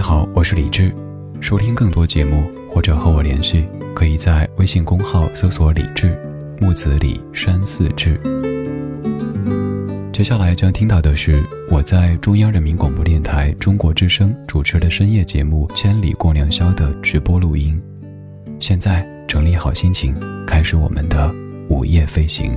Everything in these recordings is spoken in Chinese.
你好，我是李志。收听更多节目或者和我联系，可以在微信公号搜索“李志木子李山寺志”。接下来将听到的是我在中央人民广播电台中国之声主持的深夜节目《千里共良宵》的直播录音。现在整理好心情，开始我们的午夜飞行。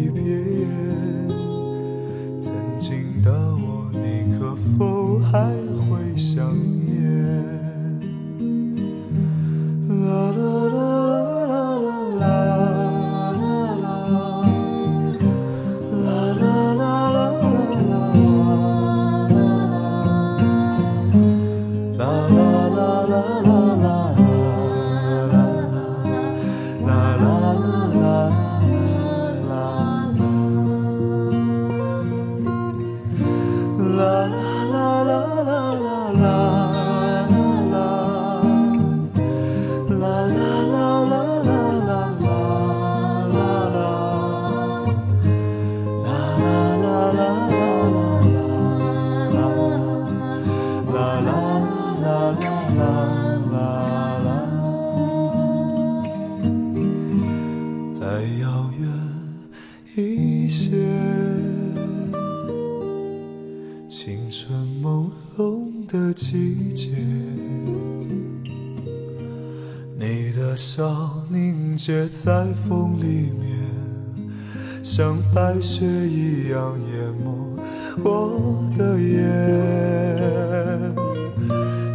像白雪一样淹没我的眼。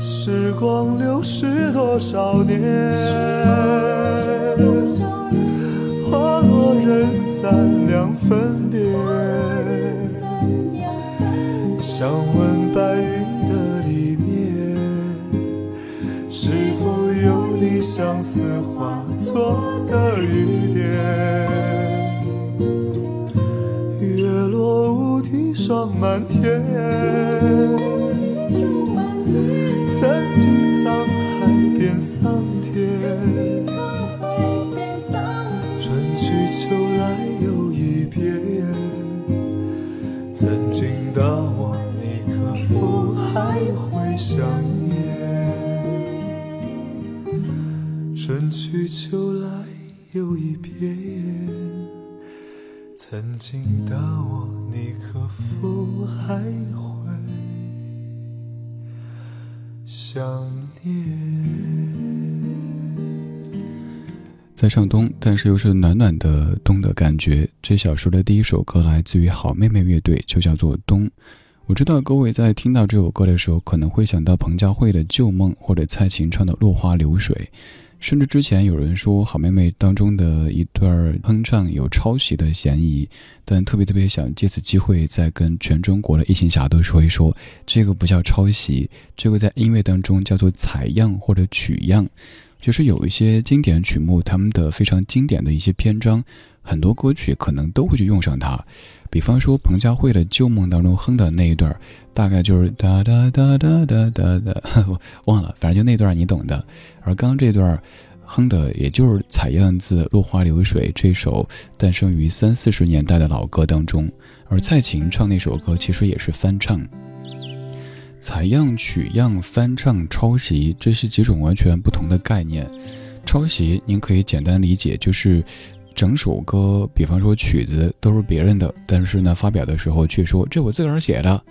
时光流逝多少年？还会想念？春去秋来又一遍，曾经的我，你可否还会想念。在上冬，但是又是暖暖的冬的感觉。这小时的第一首歌来自于好妹妹乐队，就叫做《冬》。我知道各位在听到这首歌的时候，可能会想到彭佳慧的《旧梦》，或者蔡琴唱的《落花流水》，甚至之前有人说好妹妹当中的一段哼唱有抄袭的嫌疑。但特别特别想借此机会，再跟全中国的异性侠都说一说，这个不叫抄袭，这个在音乐当中叫做采样或者取样。就是有一些经典曲目，他们的非常经典的一些篇章，很多歌曲可能都会去用上它。比方说彭佳慧的《旧梦》当中哼的那一段，大概就是哒哒哒哒哒哒哒，忘了，反正就那段你懂的。而刚刚这段哼的，也就是采样自《落花流水》这首诞生于三四十年代的老歌当中。而蔡琴唱那首歌，其实也是翻唱。采样、取样、翻唱、抄袭，这是几种完全不同的概念。抄袭，您可以简单理解，就是整首歌，比方说曲子都是别人的，但是呢，发表的时候却说这我自个儿写的，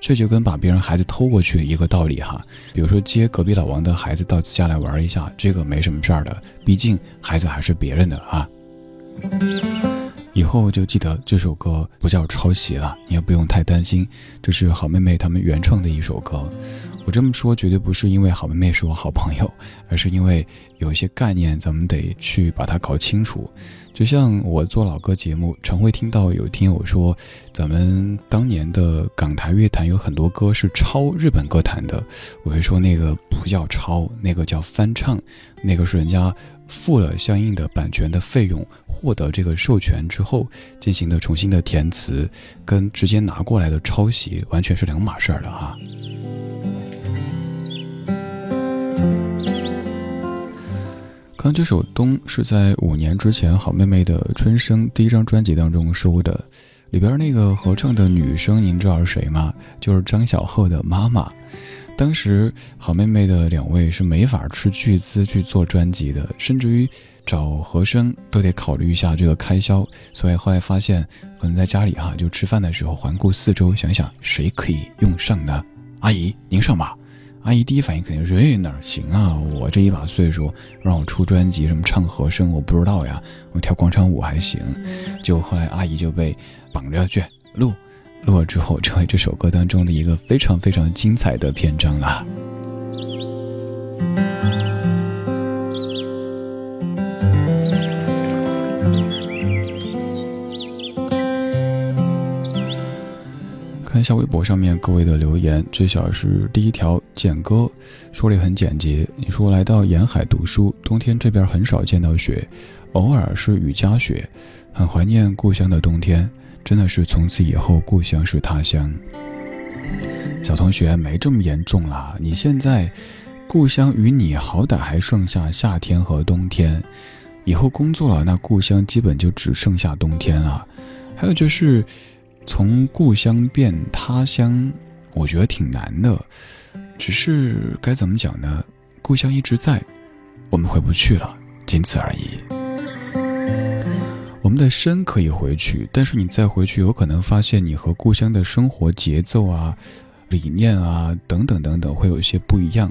这就跟把别人孩子偷过去一个道理哈。比如说接隔壁老王的孩子到家来玩一下，这个没什么事儿的，毕竟孩子还是别人的啊。以后就记得这首歌不叫抄袭了，你也不用太担心，这是好妹妹他们原创的一首歌。我这么说绝对不是因为好妹妹是我好朋友，而是因为有一些概念咱们得去把它搞清楚。就像我做老歌节目，常会听到有听友说，咱们当年的港台乐坛有很多歌是抄日本歌坛的，我会说那个不叫抄，那个叫翻唱，那个是人家。付了相应的版权的费用，获得这个授权之后进行的重新的填词，跟直接拿过来的抄袭完全是两码事儿的哈。刚这首《冬》是在五年之前好妹妹的《春生》第一张专辑当中收的，里边那个合唱的女生，您知道是谁吗？就是张小赫的妈妈。当时好妹妹的两位是没法斥巨资去做专辑的，甚至于找和声都得考虑一下这个开销，所以后来发现可能在家里哈，就吃饭的时候环顾四周，想想谁可以用上呢？阿姨您上吧。阿姨第一反应肯定是哎哪行啊，我这一把岁数让我出专辑什么唱和声我不知道呀，我跳广场舞还行。就后来阿姨就被绑着去录。录了之后，成为这首歌当中的一个非常非常精彩的篇章了。看一下微博上面各位的留言，这小是第一条，简歌说的很简洁。你说来到沿海读书，冬天这边很少见到雪，偶尔是雨夹雪，很怀念故乡的冬天。真的是从此以后，故乡是他乡。小同学没这么严重啦，你现在故乡与你好歹还剩下夏天和冬天，以后工作了，那故乡基本就只剩下冬天了。还有就是从故乡变他乡，我觉得挺难的。只是该怎么讲呢？故乡一直在，我们回不去了，仅此而已。我们的身可以回去，但是你再回去，有可能发现你和故乡的生活节奏啊、理念啊等等等等会有一些不一样。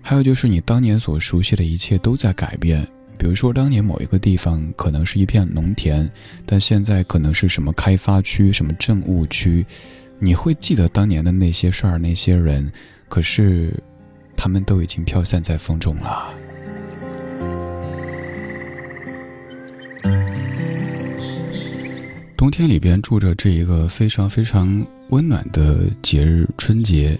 还有就是你当年所熟悉的一切都在改变，比如说当年某一个地方可能是一片农田，但现在可能是什么开发区、什么政务区。你会记得当年的那些事儿、那些人，可是他们都已经飘散在风中了。冬天里边住着这一个非常非常温暖的节日——春节。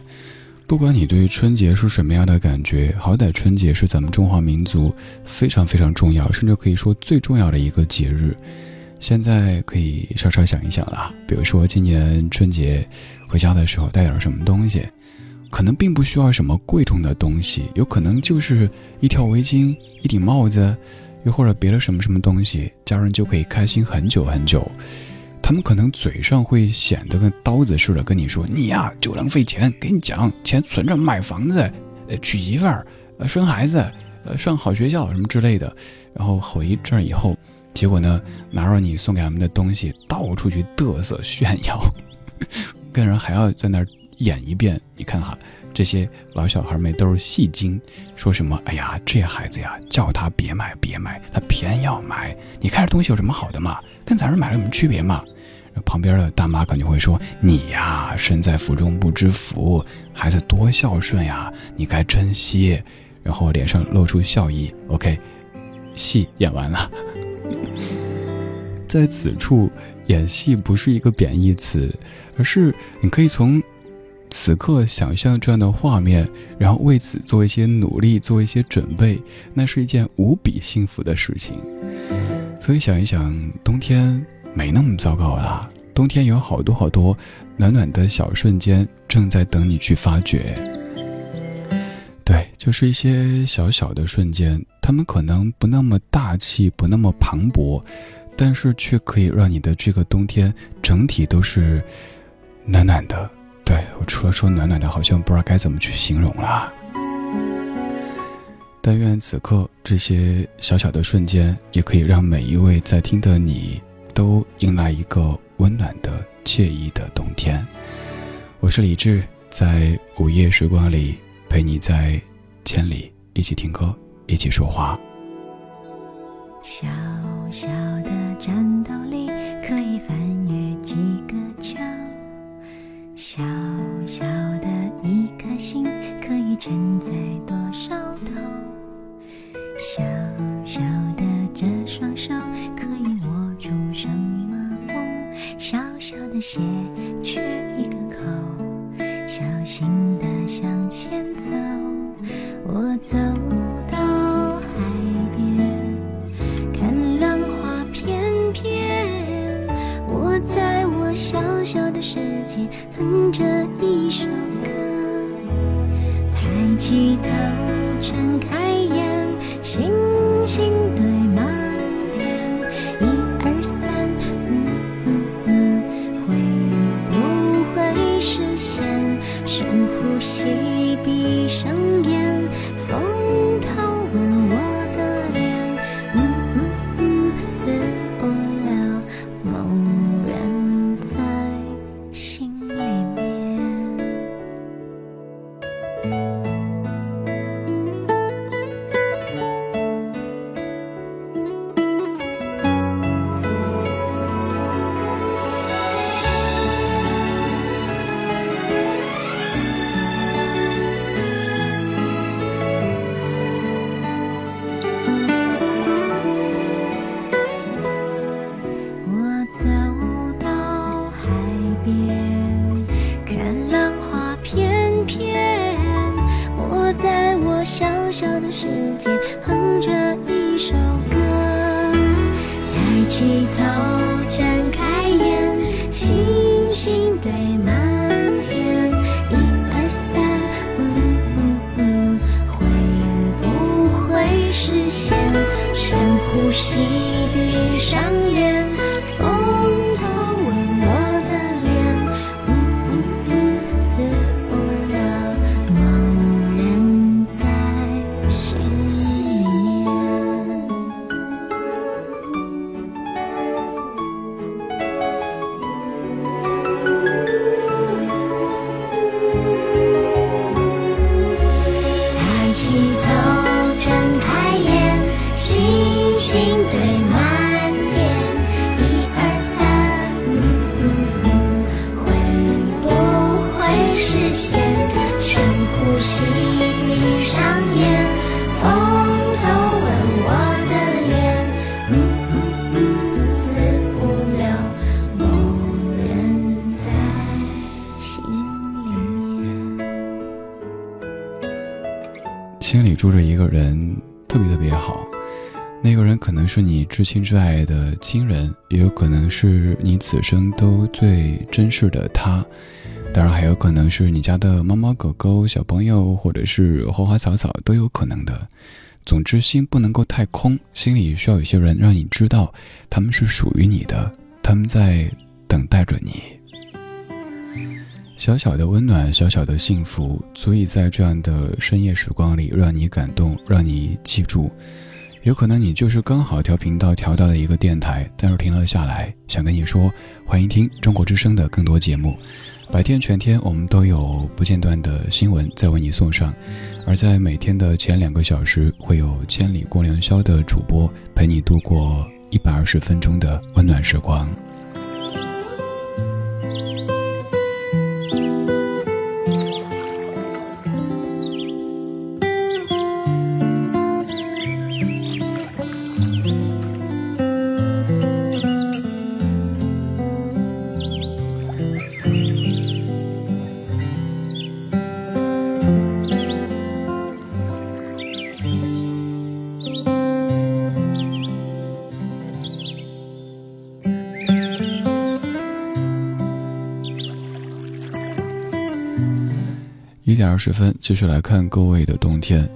不管你对春节是什么样的感觉，好歹春节是咱们中华民族非常非常重要，甚至可以说最重要的一个节日。现在可以稍稍想一想了，比如说今年春节回家的时候带点什么东西，可能并不需要什么贵重的东西，有可能就是一条围巾、一顶帽子。又或者别的什么什么东西，家人就可以开心很久很久。他们可能嘴上会显得跟刀子似的，跟你说：“你呀就浪费钱，给你讲，钱存着买房子，呃娶媳妇儿，呃生孩子，呃上好学校什么之类的。”然后吼一阵以后，结果呢拿着你送给他们的东西到处去嘚瑟炫耀，跟人还要在那儿演一遍。你看哈，这些老小孩们都是戏精，说什么？哎呀，这孩子呀，叫他别买别买，他偏要买。你看这东西有什么好的嘛？跟咱这买有什么区别嘛？旁边的大妈肯定会说：“你呀，身在福中不知福，孩子多孝顺呀，你该珍惜。”然后脸上露出笑意。OK，戏演完了。在此处，演戏不是一个贬义词，而是你可以从。此刻想象这样的画面，然后为此做一些努力，做一些准备，那是一件无比幸福的事情。所以想一想，冬天没那么糟糕啦。冬天有好多好多暖暖的小瞬间，正在等你去发掘。对，就是一些小小的瞬间，他们可能不那么大气，不那么磅礴，但是却可以让你的这个冬天整体都是暖暖的。对我除了说暖暖的，好像不知道该怎么去形容了。但愿此刻这些小小的瞬间，也可以让每一位在听的你，都迎来一个温暖的、惬意的冬天。我是李志，在午夜时光里陪你在千里一起听歌，一起说话。小小的战斗力，可以翻越几个桥。小小的一颗心，可以承载鞋，缺一个口，小心的向前走。我走到海边，看浪花翩翩。我在我小小的世界。哼着一首歌，抬起头，心里住着一个人，特别特别好。那个人可能是你至亲至爱的亲人，也有可能是你此生都最珍视的他。当然，还有可能是你家的猫猫狗狗、小朋友，或者是花花草草，都有可能的。总之，心不能够太空，心里需要有些人让你知道，他们是属于你的，他们在等待着你。小小的温暖，小小的幸福，足以在这样的深夜时光里让你感动，让你记住。有可能你就是刚好调频道调到的一个电台，但是停了下来，想跟你说，欢迎听中国之声的更多节目。白天全天我们都有不间断的新闻在为你送上，而在每天的前两个小时，会有千里共良宵的主播陪你度过一百二十分钟的温暖时光。二十分，继续来看各位的冬天。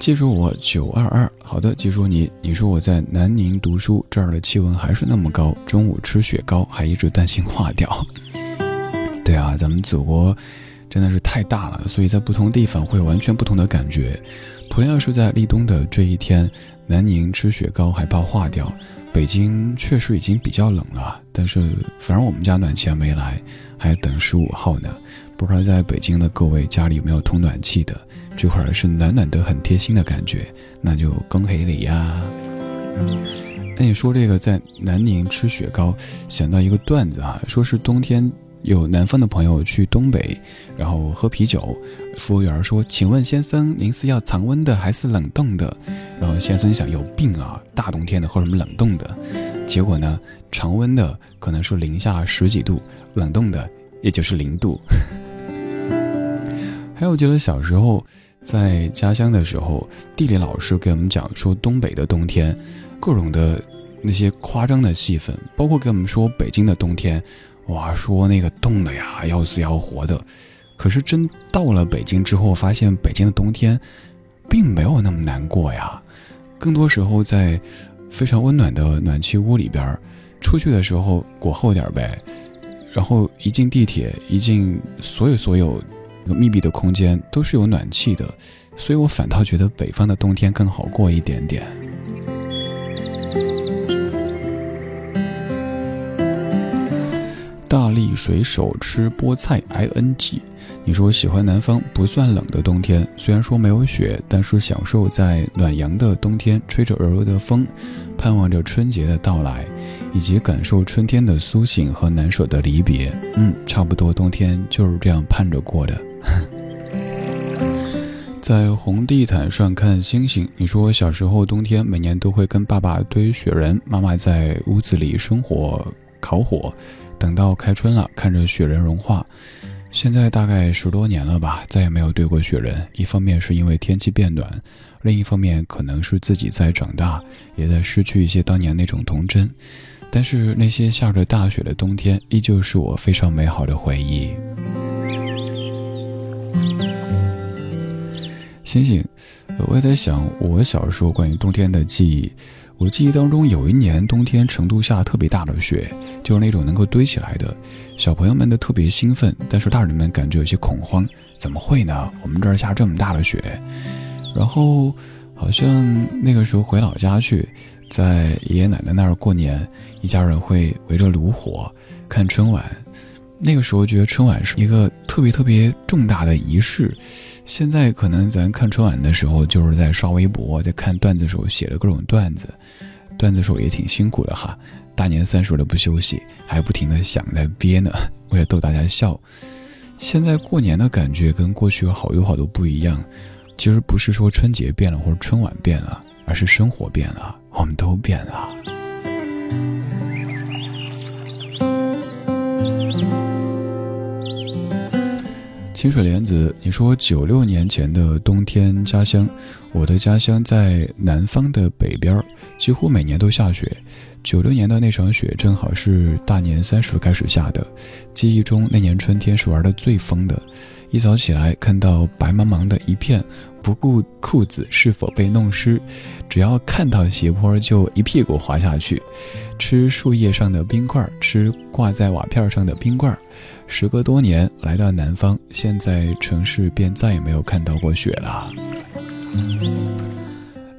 记住我九二二，好的，记住你。你说我在南宁读书，这儿的气温还是那么高，中午吃雪糕还一直担心化掉。对啊，咱们祖国真的是太大了，所以在不同地方会有完全不同的感觉。同样是在立冬的这一天，南宁吃雪糕还怕化掉，北京确实已经比较冷了，但是反正我们家暖气还没来，还等十五号呢。不知道在北京的各位家里有没有通暖气的？这会儿是暖暖的、很贴心的感觉，那就恭喜你呀！那你说这个在南宁吃雪糕，想到一个段子啊，说是冬天有南方的朋友去东北，然后喝啤酒，服务员说：“请问先生，您是要常温的还是冷冻的？”然后先生想：“有病啊，大冬天的喝什么冷冻的？”结果呢，常温的可能是零下十几度，冷冻的也就是零度。还有，记得小时候在家乡的时候，地理老师给我们讲说，东北的冬天，各种的那些夸张的戏份，包括给我们说北京的冬天，哇，说那个冻的呀要死要活的。可是真到了北京之后，发现北京的冬天，并没有那么难过呀。更多时候在非常温暖的暖气屋里边，出去的时候裹厚点呗。然后一进地铁，一进所有所有。密闭的空间都是有暖气的，所以我反倒觉得北方的冬天更好过一点点。大力水手吃菠菜，I N G。你说喜欢南方不算冷的冬天，虽然说没有雪，但是享受在暖阳的冬天，吹着柔柔的风，盼望着春节的到来，以及感受春天的苏醒和难舍的离别。嗯，差不多冬天就是这样盼着过的。在红地毯上看星星。你说小时候冬天每年都会跟爸爸堆雪人，妈妈在屋子里生火烤火，等到开春了，看着雪人融化。现在大概十多年了吧，再也没有堆过雪人。一方面是因为天气变暖，另一方面可能是自己在长大，也在失去一些当年那种童真。但是那些下着大雪的冬天，依旧是我非常美好的回忆。星星，我也在想，我小时候关于冬天的记忆。我记忆当中有一年冬天，成都下特别大的雪，就是那种能够堆起来的。小朋友们都特别兴奋，但是大人们感觉有些恐慌。怎么会呢？我们这儿下这么大的雪。然后好像那个时候回老家去，在爷爷奶奶那儿过年，一家人会围着炉火看春晚。那个时候觉得春晚是一个特别特别重大的仪式。现在可能咱看春晚的时候，就是在刷微博，在看段子手写的各种段子，段子手也挺辛苦的哈，大年三十的不休息，还不停的想在憋呢，为了逗大家笑。现在过年的感觉跟过去有好多好多不一样，其实不是说春节变了或者春晚变了，而是生活变了，我们都变了。清水莲子，你说九六年前的冬天家乡，我的家乡在南方的北边，几乎每年都下雪。九六年的那场雪正好是大年三十开始下的，记忆中那年春天是玩的最疯的。一早起来看到白茫茫的一片，不顾裤子是否被弄湿，只要看到斜坡就一屁股滑下去，吃树叶上的冰块，吃挂在瓦片上的冰棍。时隔多年来到南方，现在城市便再也没有看到过雪了。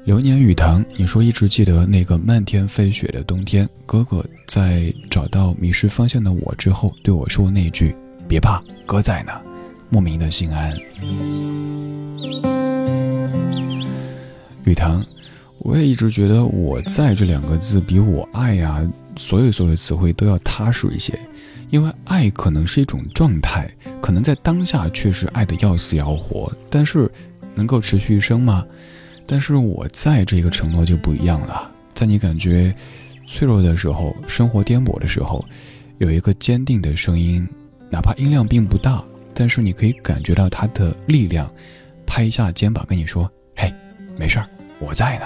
流年雨堂，你说一直记得那个漫天飞雪的冬天。哥哥在找到迷失方向的我之后，对我说那句：“别怕，哥在呢。莫名的心安。雨堂，我也一直觉得“我在”这两个字比我爱呀，所有所有词汇都要踏实一些。因为爱可能是一种状态，可能在当下确实爱的要死要活，但是能够持续一生吗？但是我在这个承诺就不一样了，在你感觉脆弱的时候，生活颠簸的时候，有一个坚定的声音，哪怕音量并不大，但是你可以感觉到它的力量，拍一下肩膀跟你说：“，没事儿，我在呢。”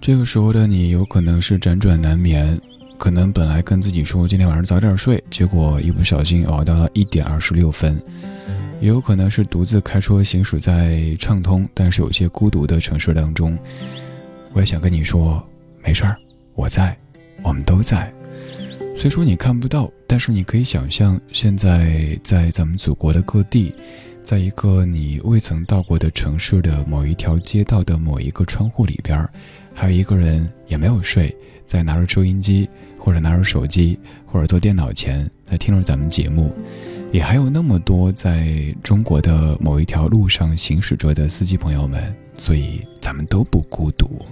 这个时候的你有可能是辗转难眠。可能本来跟自己说今天晚上早点睡，结果一不小心熬到了一点二十六分；也有可能是独自开车行驶在畅通但是有些孤独的城市当中。我也想跟你说，没事儿，我在，我们都在。虽说你看不到，但是你可以想象，现在在咱们祖国的各地，在一个你未曾到过的城市的某一条街道的某一个窗户里边，还有一个人也没有睡，在拿着收音机。或者拿着手机，或者坐电脑前在听着咱们节目，也还有那么多在中国的某一条路上行驶着的司机朋友们，所以咱们都不孤独。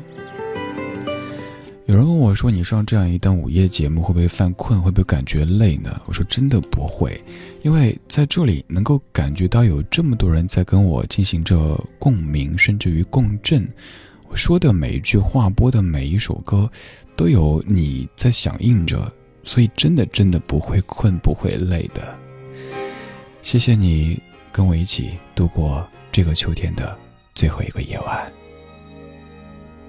有人问我说：“你上这样一档午夜节目会不会犯困？会不会感觉累呢？”我说：“真的不会，因为在这里能够感觉到有这么多人在跟我进行着共鸣，甚至于共振。我说的每一句话，播的每一首歌。”都有你在响应着，所以真的真的不会困不会累的。谢谢你跟我一起度过这个秋天的最后一个夜晚。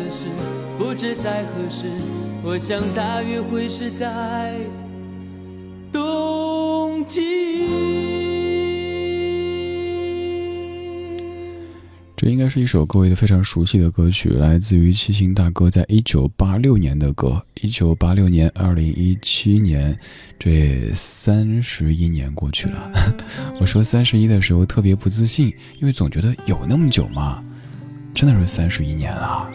此时，不知在何时。我想大约会是在冬季。这应该是一首各位都非常熟悉的歌曲，来自于齐秦大哥在一九八六年的歌。一九八六年，二零一七年，这三十一年过去了。我说三十一的时候特别不自信，因为总觉得有那么久吗？真的是三十一年了。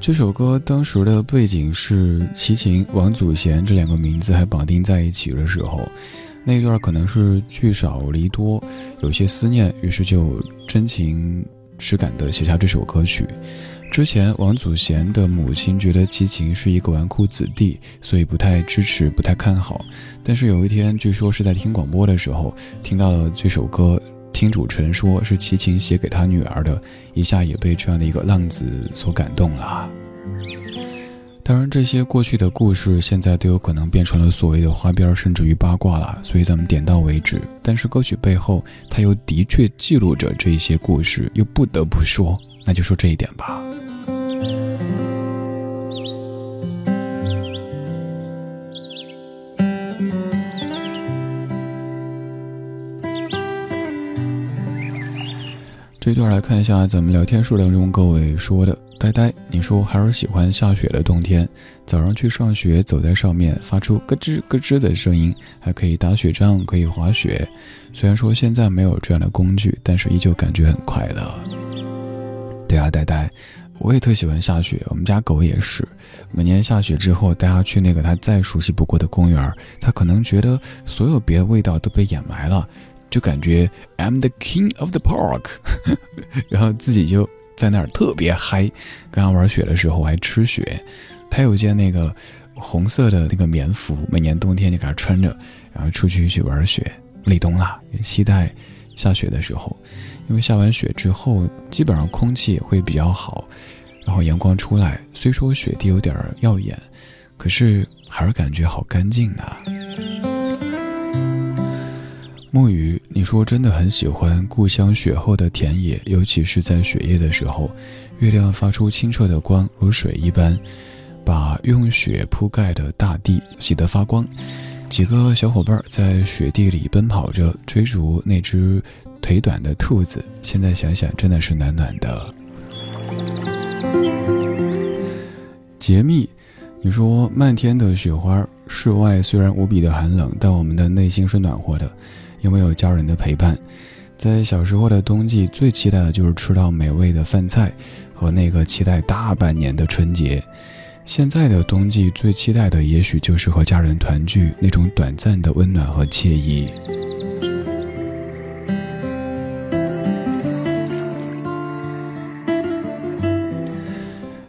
这首歌当时的背景是齐秦、王祖贤这两个名字还绑定在一起的时候。那一段可能是聚少离多，有些思念，于是就真情实感地写下这首歌曲。之前王祖贤的母亲觉得齐秦是一个纨绔子弟，所以不太支持，不太看好。但是有一天，据说是在听广播的时候听到了这首歌，听主持人说是齐秦写给他女儿的，一下也被这样的一个浪子所感动了。当然，这些过去的故事现在都有可能变成了所谓的花边，甚至于八卦了，所以咱们点到为止。但是歌曲背后，它又的确记录着这些故事，又不得不说，那就说这一点吧。这段来看一下咱们聊天数量中各位说的。呆呆，你说还是喜欢下雪的冬天。早上去上学，走在上面发出咯吱咯吱的声音，还可以打雪仗，可以滑雪。虽然说现在没有这样的工具，但是依旧感觉很快乐。对啊，呆呆，我也特喜欢下雪。我们家狗也是，每年下雪之后，带它去那个它再熟悉不过的公园，它可能觉得所有别的味道都被掩埋了，就感觉 I'm the king of the park，然后自己就。在那儿特别嗨，刚刚玩雪的时候还吃雪。他有件那个红色的那个棉服，每年冬天就给他穿着，然后出去去玩雪。立冬了，也期待下雪的时候，因为下完雪之后，基本上空气也会比较好，然后阳光出来，虽说雪地有点耀眼，可是还是感觉好干净的。木鱼，你说真的很喜欢故乡雪后的田野，尤其是在雪夜的时候，月亮发出清澈的光，如水一般，把用雪铺盖的大地洗得发光。几个小伙伴在雪地里奔跑着，追逐那只腿短的兔子。现在想想，真的是暖暖的。解密，你说漫天的雪花，室外虽然无比的寒冷，但我们的内心是暖和的。因为有家人的陪伴，在小时候的冬季，最期待的就是吃到美味的饭菜，和那个期待大半年的春节。现在的冬季，最期待的也许就是和家人团聚，那种短暂的温暖和惬意。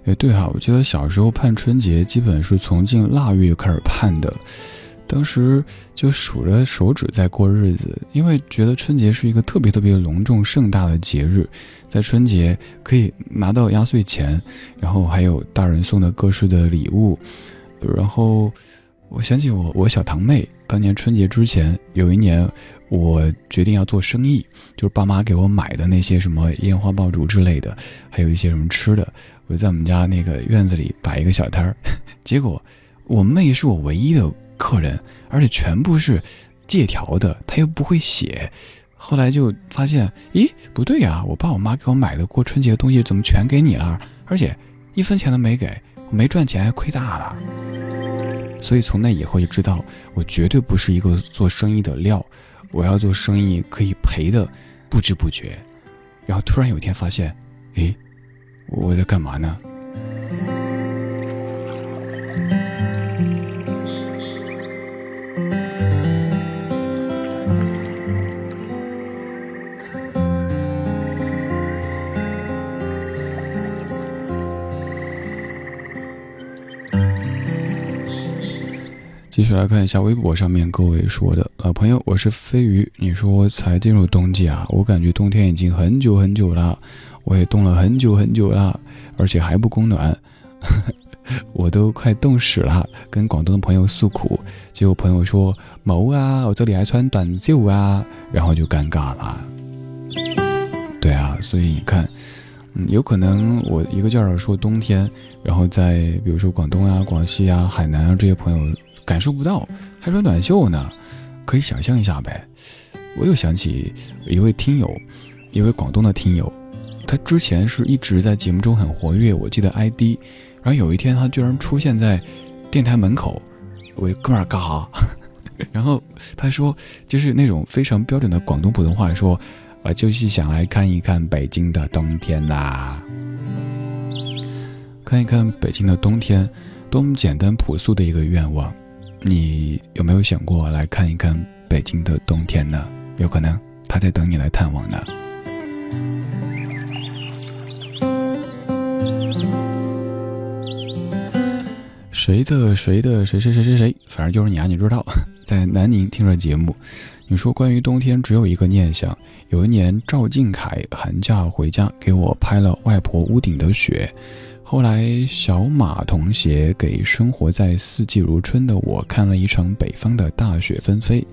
哎，对哈，我记得小时候盼春节，基本是从进腊月开始盼的。当时就数着手指在过日子，因为觉得春节是一个特别特别隆重盛大的节日，在春节可以拿到压岁钱，然后还有大人送的各式的礼物，然后我想起我我小堂妹当年春节之前有一年，我决定要做生意，就是爸妈给我买的那些什么烟花爆竹之类的，还有一些什么吃的，我就在我们家那个院子里摆一个小摊儿，结果我妹是我唯一的。客人，而且全部是借条的，他又不会写。后来就发现，咦，不对呀，我爸我妈给我买的过春节的东西怎么全给你了？而且一分钱都没给，我没赚钱还亏大了。所以从那以后就知道，我绝对不是一个做生意的料。我要做生意可以赔的不知不觉。然后突然有一天发现，诶，我在干嘛呢？继续来看一下微博上面各位说的，老朋友，我是飞鱼。你说才进入冬季啊，我感觉冬天已经很久很久了，我也冻了很久很久了，而且还不供暖，我都快冻死了。跟广东的朋友诉苦，结果朋友说毛啊，我这里还穿短袖啊，然后就尴尬了。对啊，所以你看，嗯，有可能我一个劲儿说冬天，然后在比如说广东啊、广西啊、海南啊这些朋友。感受不到，还穿短袖呢，可以想象一下呗。我又想起一位听友，一位广东的听友，他之前是一直在节目中很活跃，我记得 ID，然后有一天他居然出现在电台门口，我哥们儿干哈？然后他说，就是那种非常标准的广东普通话，说，啊，就是想来看一看北京的冬天呐，看一看北京的冬天，多么简单朴素的一个愿望。你有没有想过来看一看北京的冬天呢？有可能他在等你来探望呢。谁的谁的谁谁谁谁谁，反正就是你啊！你知道，在南宁听着节目，你说关于冬天只有一个念想。有一年赵静凯寒假回家给我拍了外婆屋顶的雪。后来，小马同学给生活在四季如春的我看了一场北方的大雪纷飞。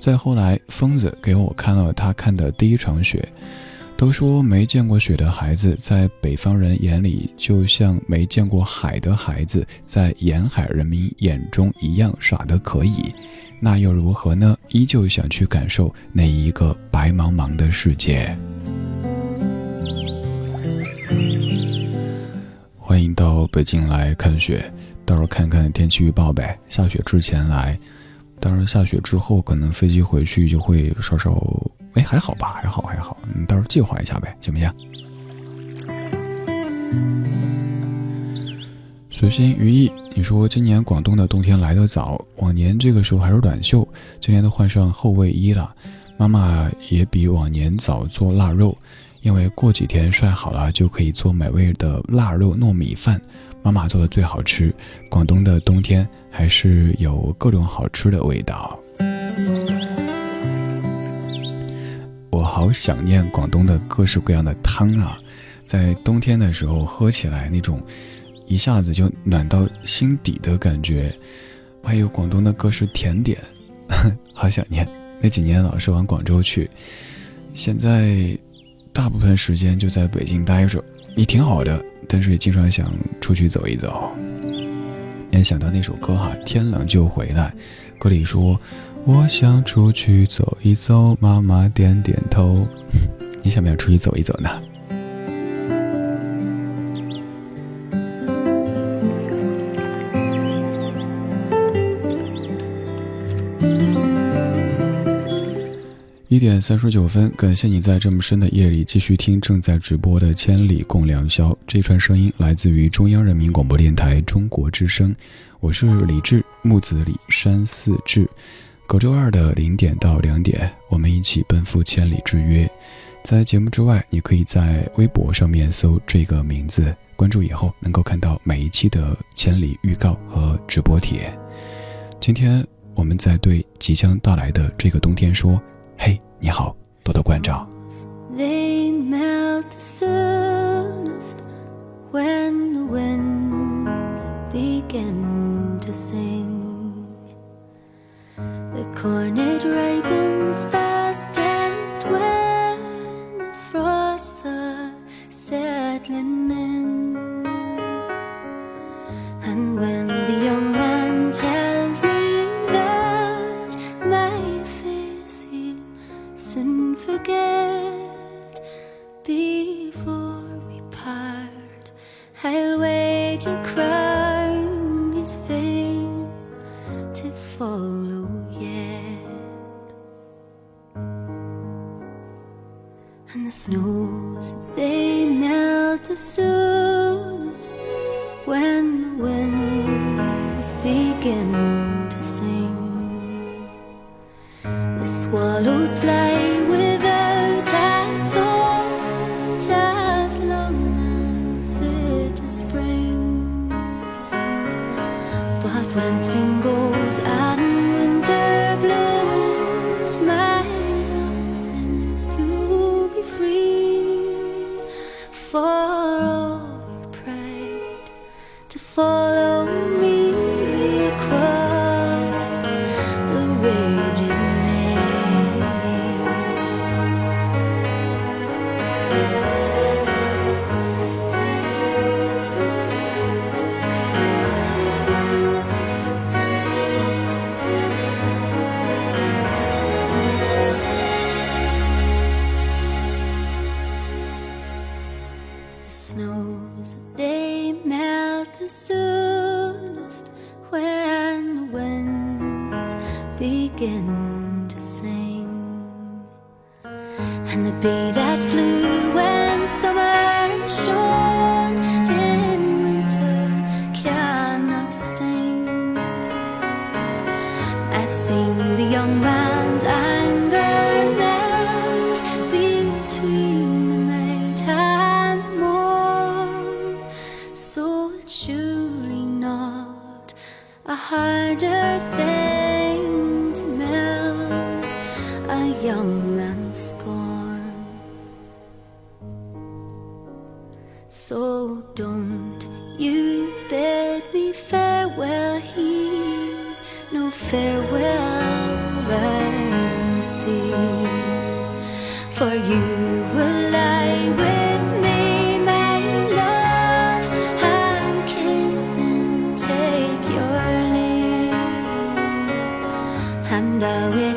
再后来，疯子给我看了他看的第一场雪。都说没见过雪的孩子，在北方人眼里就像没见过海的孩子，在沿海人民眼中一样耍得可以。那又如何呢？依旧想去感受那一个白茫茫的世界。欢迎到北京来看雪，到时候看看天气预报呗。下雪之前来，到时候下雪之后可能飞机回去就会稍稍，哎，还好吧，还好还好，你到时候计划一下呗，行不行？随心于意，你说今年广东的冬天来得早，往年这个时候还是短袖，今年都换上厚卫衣了。妈妈也比往年早做腊肉。因为过几天晒好了，就可以做美味的腊肉糯米饭。妈妈做的最好吃。广东的冬天还是有各种好吃的味道。我好想念广东的各式各样的汤啊，在冬天的时候喝起来那种一下子就暖到心底的感觉。还有广东的各式甜点，好想念。那几年老是往广州去，现在。大部分时间就在北京待着，也挺好的，但是也经常想出去走一走。联想到那首歌哈，天冷就回来，歌里说：“我想出去走一走。”妈妈点点头。你想不想出去走一走呢？点三十九分，感谢你在这么深的夜里继续听正在直播的《千里共良宵》。这串声音来自于中央人民广播电台中国之声，我是李志，木子李山寺志。隔周二的零点到两点，我们一起奔赴千里之约。在节目之外，你可以在微博上面搜这个名字，关注以后能够看到每一期的千里预告和直播帖。今天我们在对即将到来的这个冬天说。嘿，你好，多多关照。They melt the soonest when the winds begin to sing. The cornet ripens fastest when the frosts are settling in. And when I'll your crown his fame to follow yet. And the snows they melt as soonest when the winds begin to sing. The swallows fly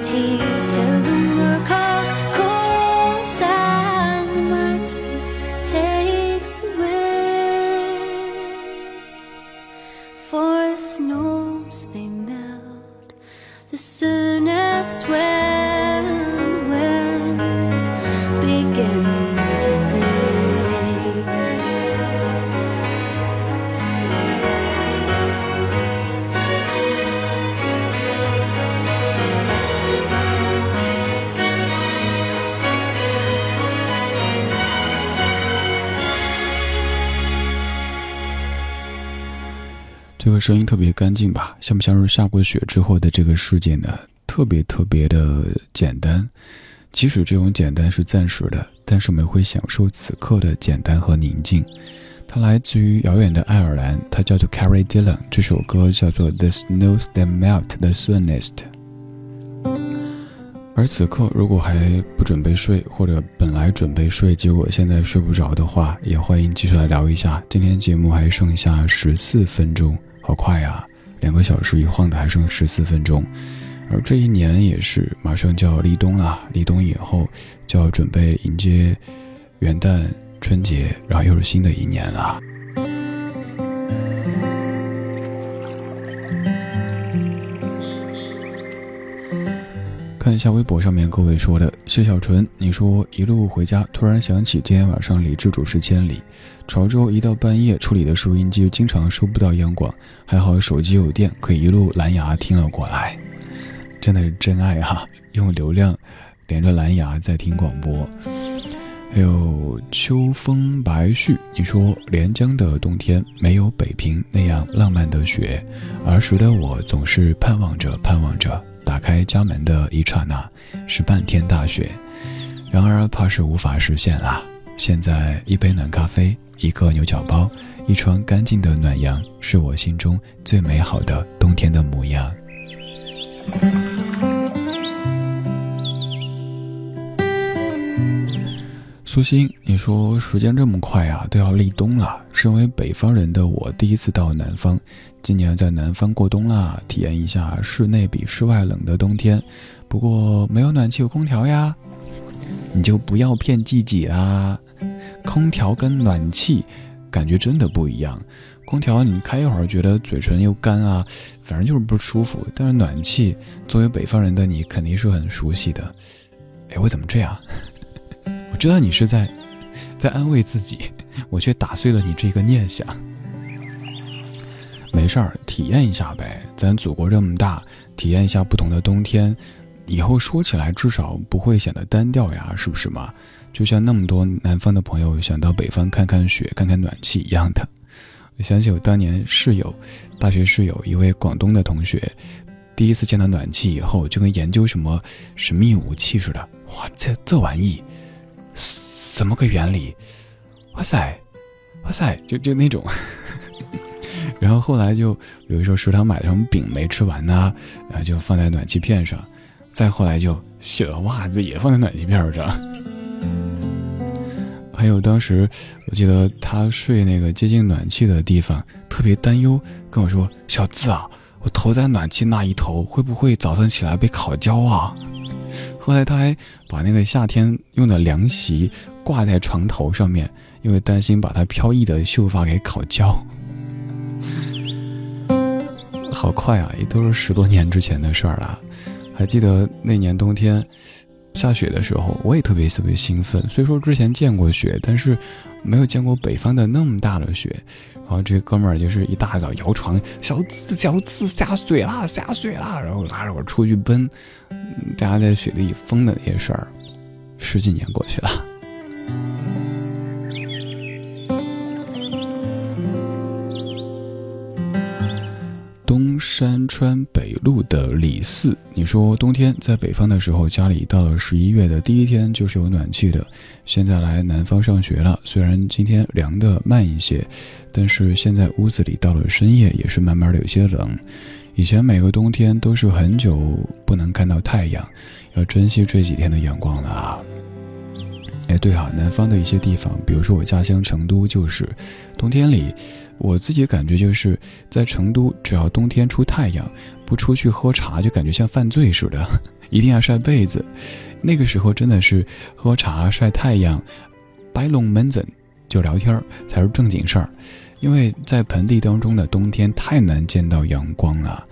这声音特别干净吧？像不像是下过雪之后的这个世界呢？特别特别的简单。即使这种简单是暂时的，但是我们会享受此刻的简单和宁静。它来自于遥远的爱尔兰，它叫做 Carrie Dillon。这首歌叫做《The Snows That Melt the Soonest》。而此刻，如果还不准备睡，或者本来准备睡，结果现在睡不着的话，也欢迎继续来聊一下。今天节目还剩下十四分钟。好快呀，两个小时一晃的，还剩十四分钟，而这一年也是马上就要立冬了，立冬以后就要准备迎接元旦、春节，然后又是新的一年了。看一下微博上面各位说的，谢小纯，你说一路回家，突然想起今天晚上李志主持《千里》，潮州一到半夜处理的收音机经常收不到央广，还好手机有电，可以一路蓝牙听了过来，真的是真爱哈！用流量连着蓝牙在听广播。还有秋风白絮，你说连江的冬天没有北平那样浪漫的雪，儿时的我总是盼望着盼望着。打开家门的一刹那，是半天大雪，然而怕是无法实现啦。现在一杯暖咖啡，一个牛角包，一床干净的暖阳，是我心中最美好的冬天的模样。苏欣，你说时间这么快啊，都要立冬了。身为北方人的我，第一次到南方，今年在南方过冬啦，体验一下室内比室外冷的冬天。不过没有暖气，有空调呀，你就不要骗自己啦。空调跟暖气感觉真的不一样。空调你开一会儿觉得嘴唇又干啊，反正就是不舒服。但是暖气，作为北方人的你肯定是很熟悉的。哎，我怎么这样？我知道你是在，在安慰自己，我却打碎了你这个念想。没事儿，体验一下呗。咱祖国这么大，体验一下不同的冬天，以后说起来至少不会显得单调呀，是不是嘛？就像那么多南方的朋友想到北方看看雪、看看暖气一样的。我想起我当年室友，大学室友一位广东的同学，第一次见到暖气以后，就跟研究什么神秘武器似的。哇，这这玩意！怎么个原理？哇塞，哇塞，就就那种，然后后来就比如说食堂买的什么饼没吃完呢，然后就放在暖气片上，再后来就洗了袜子也放在暖气片上。还有当时我记得他睡那个接近暖气的地方，特别担忧，跟我说：“小字啊，我头在暖气那一头，会不会早上起来被烤焦啊？”后来他还把那个夏天用的凉席挂在床头上面，因为担心把他飘逸的秀发给烤焦。好快啊，也都是十多年之前的事儿了。还记得那年冬天下雪的时候，我也特别特别兴奋。虽说之前见过雪，但是没有见过北方的那么大的雪。然后这哥们儿就是一大早摇床，小子小子下水啦，下水啦，然后拉着我出去奔。大家在水里疯的那些事儿，十几年过去了。山川北路的李四，你说冬天在北方的时候，家里到了十一月的第一天就是有暖气的。现在来南方上学了，虽然今天凉的慢一些，但是现在屋子里到了深夜也是慢慢的有些冷。以前每个冬天都是很久不能看到太阳，要珍惜这几天的阳光了。哎，对哈，南方的一些地方，比如说我家乡成都，就是冬天里。我自己感觉就是在成都，只要冬天出太阳，不出去喝茶就感觉像犯罪似的，一定要晒被子。那个时候真的是喝茶晒太阳，摆龙门阵就聊天才是正经事儿。因为在盆地当中的冬天太难见到阳光了，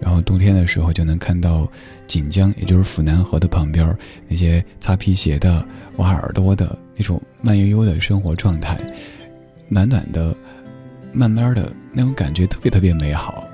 然后冬天的时候就能看到锦江，也就是府南河的旁边那些擦皮鞋的、挖耳朵的那种慢悠悠的生活状态，暖暖的。慢慢的那种感觉特别特别美好。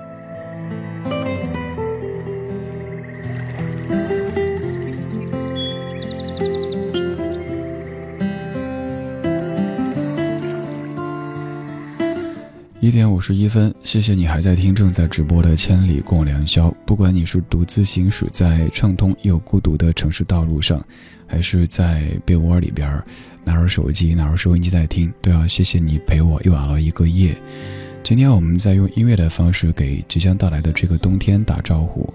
一点五十一分，谢谢你还在听正在直播的《千里共良宵》。不管你是独自行驶在畅通又孤独的城市道路上，还是在被窝里边儿拿着手机、拿着收音机在听，都要谢谢你陪我又熬了一个夜。今天我们在用音乐的方式给即将到来的这个冬天打招呼。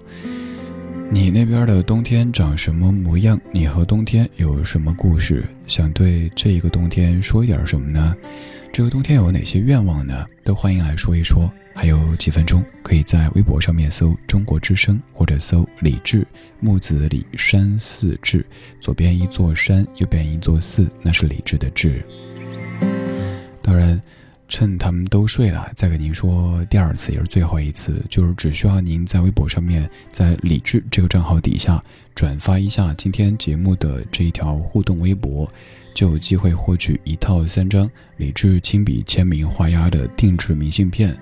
你那边的冬天长什么模样？你和冬天有什么故事？想对这一个冬天说一点什么呢？这个冬天有哪些愿望呢？都欢迎来说一说。还有几分钟，可以在微博上面搜“中国之声”或者搜“李志木子李山寺志”，左边一座山，右边一座寺，那是李志的志。当然。趁他们都睡了，再给您说第二次，也是最后一次，就是只需要您在微博上面，在李智这个账号底下转发一下今天节目的这一条互动微博，就有机会获取一套三张李智亲笔签名画押的定制明信片。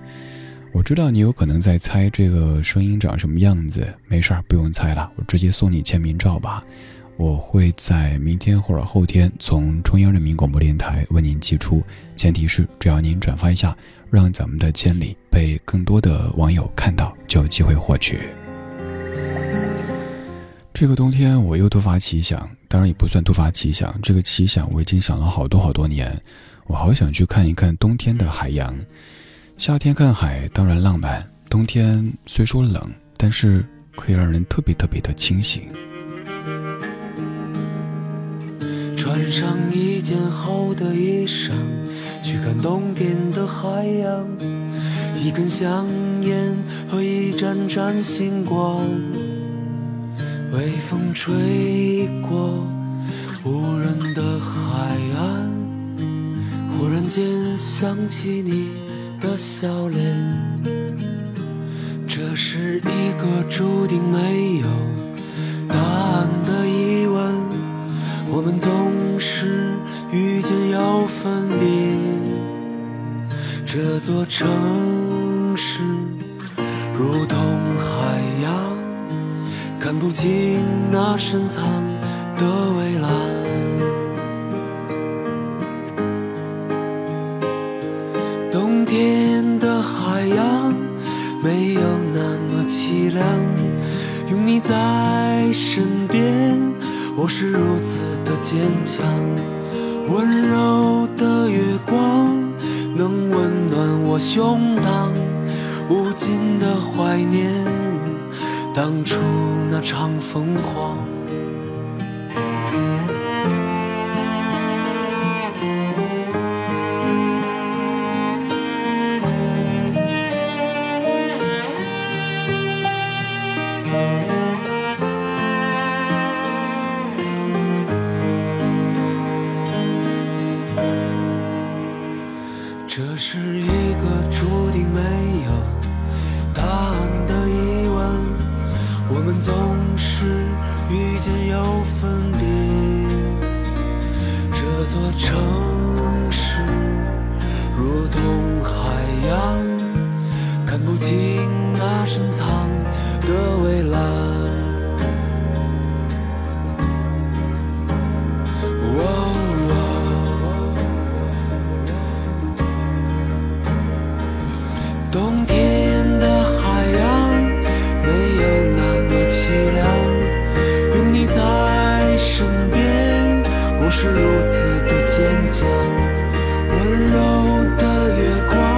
我知道你有可能在猜这个声音长什么样子，没事儿，不用猜了，我直接送你签名照吧。我会在明天或者后天从中央人民广播电台为您寄出，前提是只要您转发一下，让咱们的千里被更多的网友看到，就有机会获取。这个冬天我又突发奇想，当然也不算突发奇想，这个奇想我已经想了好多好多年，我好想去看一看冬天的海洋。夏天看海当然浪漫，冬天虽说冷，但是可以让人特别特别的清醒。穿上一件厚的衣裳，去看冬天的海洋。一根香烟和一盏盏星光，微风吹过无人的海岸，忽然间想起你的笑脸。这是一个注定没有答案的疑问。我们总是遇见要分离，这座城市如同海洋，看不清那深藏的蔚蓝。冬天的海洋没有那么凄凉，有你在身边。我是如此的坚强，温柔的月光能温暖我胸膛。无尽的怀念当初那场疯狂。是如此的坚强。温柔的月光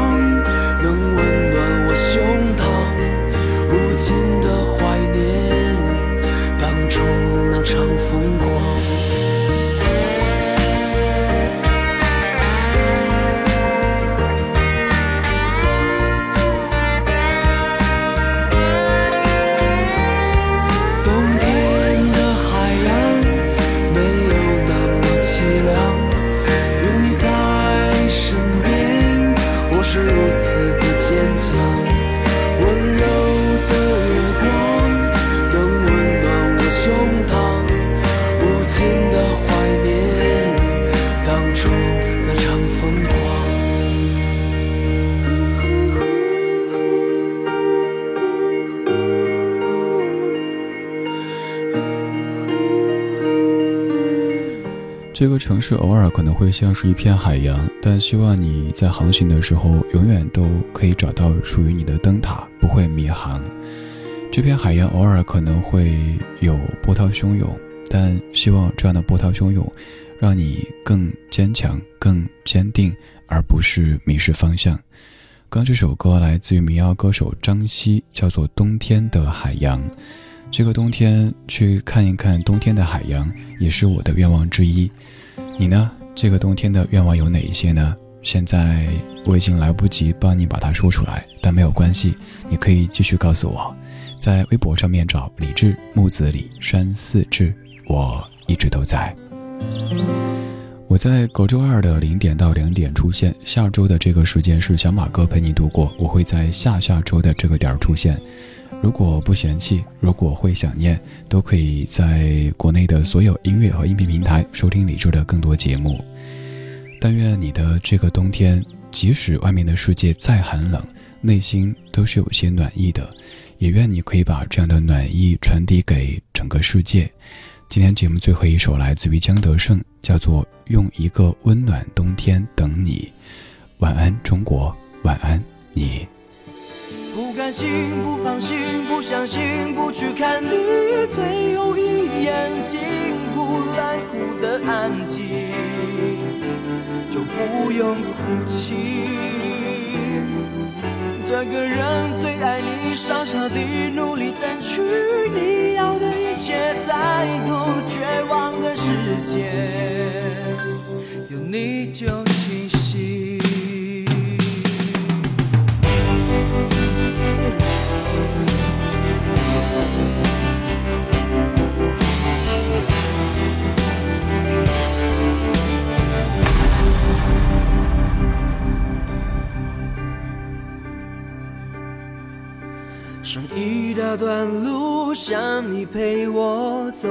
这个城市偶尔可能会像是一片海洋，但希望你在航行的时候，永远都可以找到属于你的灯塔，不会迷航。这片海洋偶尔可能会有波涛汹涌，但希望这样的波涛汹涌，让你更坚强、更坚定，而不是迷失方向。刚这首歌来自于民谣歌手张希，叫做《冬天的海洋》。这个冬天去看一看冬天的海洋，也是我的愿望之一。你呢？这个冬天的愿望有哪一些呢？现在我已经来不及帮你把它说出来，但没有关系，你可以继续告诉我，在微博上面找李志木子李山四志，我一直都在。我在隔周二的零点到两点出现，下周的这个时间是小马哥陪你度过，我会在下下周的这个点儿出现。如果不嫌弃，如果会想念，都可以在国内的所有音乐和音频平台收听李柱的更多节目。但愿你的这个冬天，即使外面的世界再寒冷，内心都是有些暖意的。也愿你可以把这样的暖意传递给整个世界。今天节目最后一首来自于江德胜，叫做《用一个温暖冬天等你》。晚安，中国，晚安，你。不甘心，不放心，不相信，不去看你最后一眼，近乎冷酷的安静，就不用哭泣。这个人最爱你，傻傻地努力争取你要的一切，再多绝望的世界，有你就剩一大段路，想你陪我走。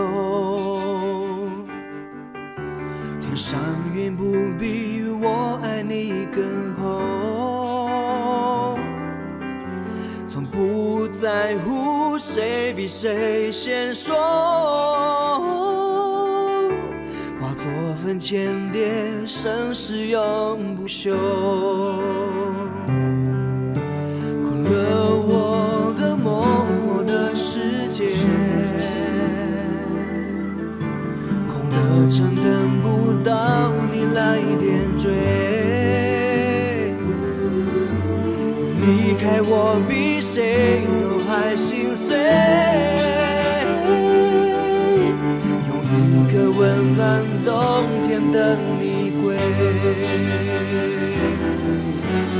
天上云不比我爱你更厚，从不在乎谁比谁先说，化作坟前蝶，生死永不休。空的城等不到你来点缀。离开我。比谁都还心碎。用一个温暖冬天等你归。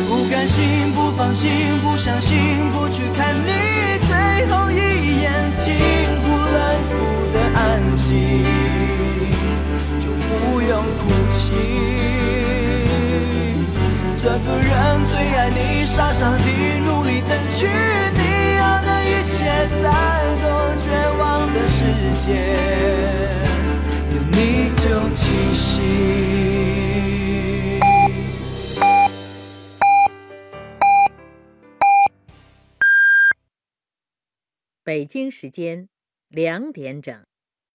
不甘心，不放心，不相信，不去看你最后一眼，进不冷酷的安静，就不用哭泣。这个人最爱你，傻傻地努力争取你要的一切，再多绝望的世界，有你就清晰。北京时间两点整。